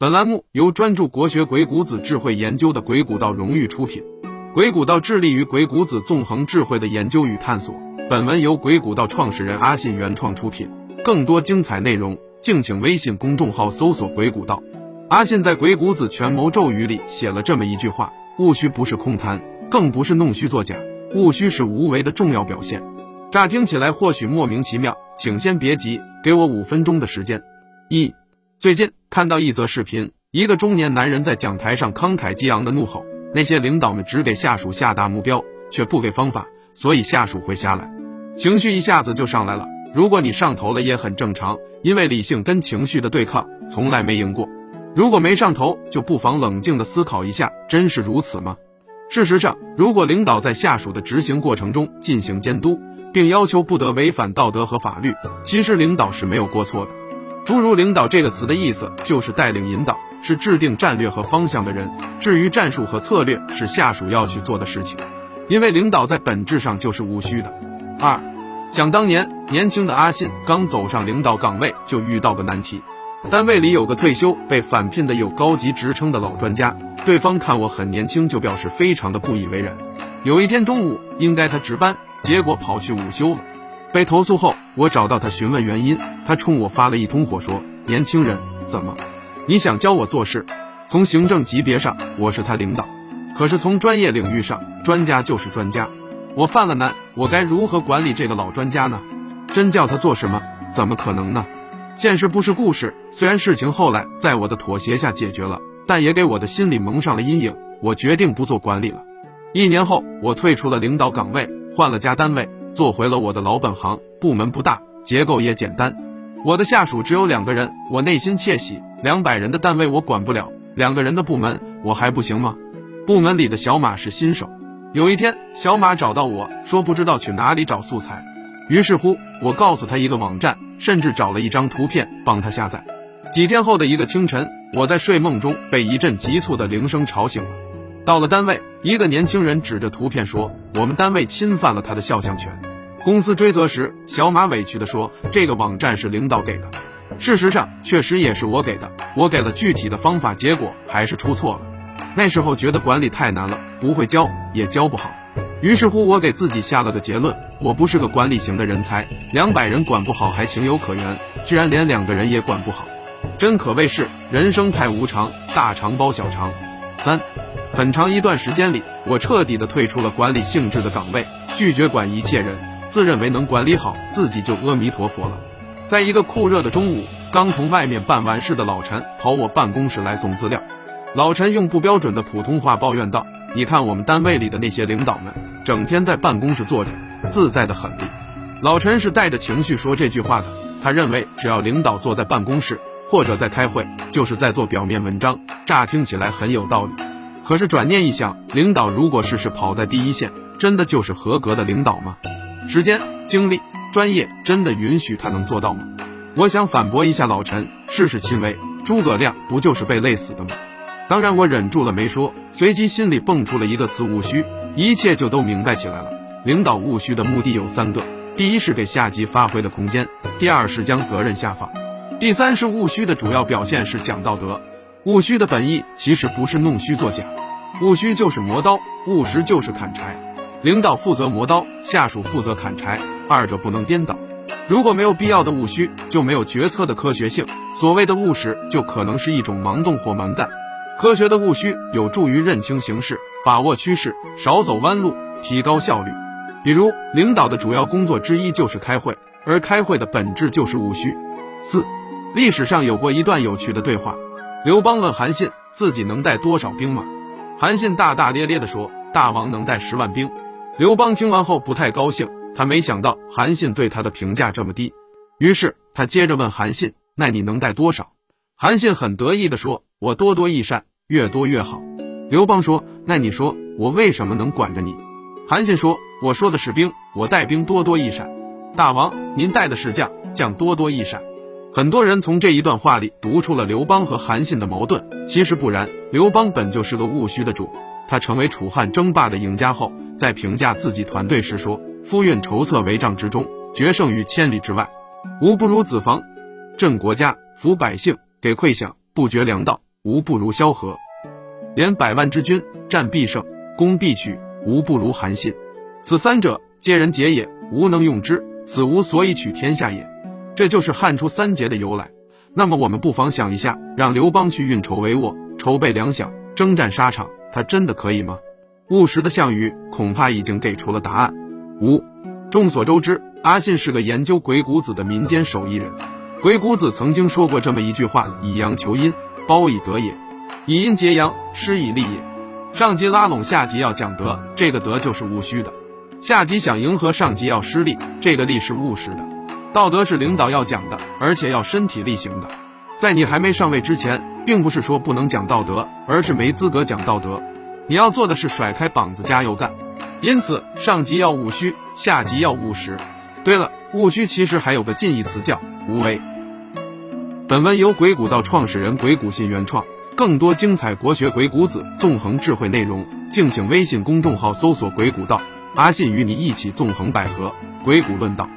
本栏目由专注国学鬼谷子智慧研究的鬼谷道荣誉出品。鬼谷道致力于鬼谷子纵横智慧的研究与探索。本文由鬼谷道创始人阿信原创出品。更多精彩内容，敬请微信公众号搜索“鬼谷道”。阿信在《鬼谷子权谋咒语》里写了这么一句话：“务虚不是空谈，更不是弄虚作假，务虚是无为的重要表现。”乍听起来或许莫名其妙，请先别急，给我五分钟的时间。一最近看到一则视频，一个中年男人在讲台上慷慨激昂的怒吼：“那些领导们只给下属下达目标，却不给方法，所以下属会下来，情绪一下子就上来了。如果你上头了也很正常，因为理性跟情绪的对抗从来没赢过。如果没上头，就不妨冷静的思考一下，真是如此吗？事实上，如果领导在下属的执行过程中进行监督，并要求不得违反道德和法律，其实领导是没有过错的。”诸如“领导”这个词的意思，就是带领、引导，是制定战略和方向的人。至于战术和策略，是下属要去做的事情。因为领导在本质上就是无需的。二，想当年，年轻的阿信刚走上领导岗位，就遇到个难题。单位里有个退休被返聘的有高级职称的老专家，对方看我很年轻，就表示非常的不以为然。有一天中午，应该他值班，结果跑去午休了。被投诉后，我找到他询问原因，他冲我发了一通火，说：“年轻人，怎么？你想教我做事？从行政级别上，我是他领导，可是从专业领域上，专家就是专家。我犯了难，我该如何管理这个老专家呢？真叫他做什么？怎么可能呢？现实不是故事。虽然事情后来在我的妥协下解决了，但也给我的心里蒙上了阴影。我决定不做管理了。一年后，我退出了领导岗位，换了家单位。”做回了我的老本行，部门不大，结构也简单，我的下属只有两个人，我内心窃喜。两百人的单位我管不了，两个人的部门我还不行吗？部门里的小马是新手，有一天小马找到我说不知道去哪里找素材，于是乎我告诉他一个网站，甚至找了一张图片帮他下载。几天后的一个清晨，我在睡梦中被一阵急促的铃声吵醒了。到了单位，一个年轻人指着图片说：“我们单位侵犯了他的肖像权。”公司追责时，小马委屈地说：“这个网站是领导给的。”事实上，确实也是我给的。我给了具体的方法，结果还是出错了。那时候觉得管理太难了，不会教，也教不好。于是乎，我给自己下了个结论：我不是个管理型的人才。两百人管不好还情有可原，居然连两个人也管不好，真可谓是人生太无常，大肠包小肠。三。很长一段时间里，我彻底的退出了管理性质的岗位，拒绝管一切人，自认为能管理好自己就阿弥陀佛了。在一个酷热的中午，刚从外面办完事的老陈跑我办公室来送资料。老陈用不标准的普通话抱怨道：“你看我们单位里的那些领导们，整天在办公室坐着，自在的很。”老陈是带着情绪说这句话的，他认为只要领导坐在办公室或者在开会，就是在做表面文章，乍听起来很有道理。可是转念一想，领导如果事事跑在第一线，真的就是合格的领导吗？时间、精力、专业真的允许他能做到吗？我想反驳一下老陈，事事亲为，诸葛亮不就是被累死的吗？当然，我忍住了没说，随即心里蹦出了一个词：务虚，一切就都明白起来了。领导务虚的目的有三个：第一是给下级发挥的空间；第二是将责任下放；第三是务虚的主要表现是讲道德。务虚的本意其实不是弄虚作假，务虚就是磨刀，务实就是砍柴。领导负责磨刀，下属负责砍柴，二者不能颠倒。如果没有必要的务虚，就没有决策的科学性。所谓的务实，就可能是一种盲动或蛮干。科学的务虚有助于认清形势，把握趋势，少走弯路，提高效率。比如，领导的主要工作之一就是开会，而开会的本质就是务虚。四，历史上有过一段有趣的对话。刘邦问韩信自己能带多少兵马，韩信大大咧咧地说：“大王能带十万兵。”刘邦听完后不太高兴，他没想到韩信对他的评价这么低，于是他接着问韩信：“那你能带多少？”韩信很得意地说：“我多多益善，越多越好。”刘邦说：“那你说我为什么能管着你？”韩信说：“我说的是兵，我带兵多多益善。大王您带的是将，将多多益善。”很多人从这一段话里读出了刘邦和韩信的矛盾，其实不然。刘邦本就是个务虚的主，他成为楚汉争霸的赢家后，在评价自己团队时说：“夫运筹策帷帐之中，决胜于千里之外。吾不如子房，镇国家，抚百姓，给馈饷，不绝粮道，无不如萧何。连百万之军，战必胜，攻必取，无不如韩信。此三者，皆人杰也，无能用之，此无所以取天下也。这就是汉初三杰的由来。那么我们不妨想一下，让刘邦去运筹帷幄，筹备粮饷，征战沙场，他真的可以吗？务实的项羽恐怕已经给出了答案。五，众所周知，阿信是个研究鬼谷子的民间手艺人。鬼谷子曾经说过这么一句话：“以阳求阴，褒以德也；以阴结阳，施以利也。”上级拉拢下级要讲德，这个德就是务虚的；下级想迎合上级要施力，这个力是务实的。道德是领导要讲的，而且要身体力行的。在你还没上位之前，并不是说不能讲道德，而是没资格讲道德。你要做的是甩开膀子加油干。因此，上级要务虚，下级要务实。对了，务虚其实还有个近义词叫无为。本文由鬼谷道创始人鬼谷信原创，更多精彩国学鬼谷子纵横智慧内容，敬请微信公众号搜索“鬼谷道”，阿信与你一起纵横捭阖，鬼谷论道。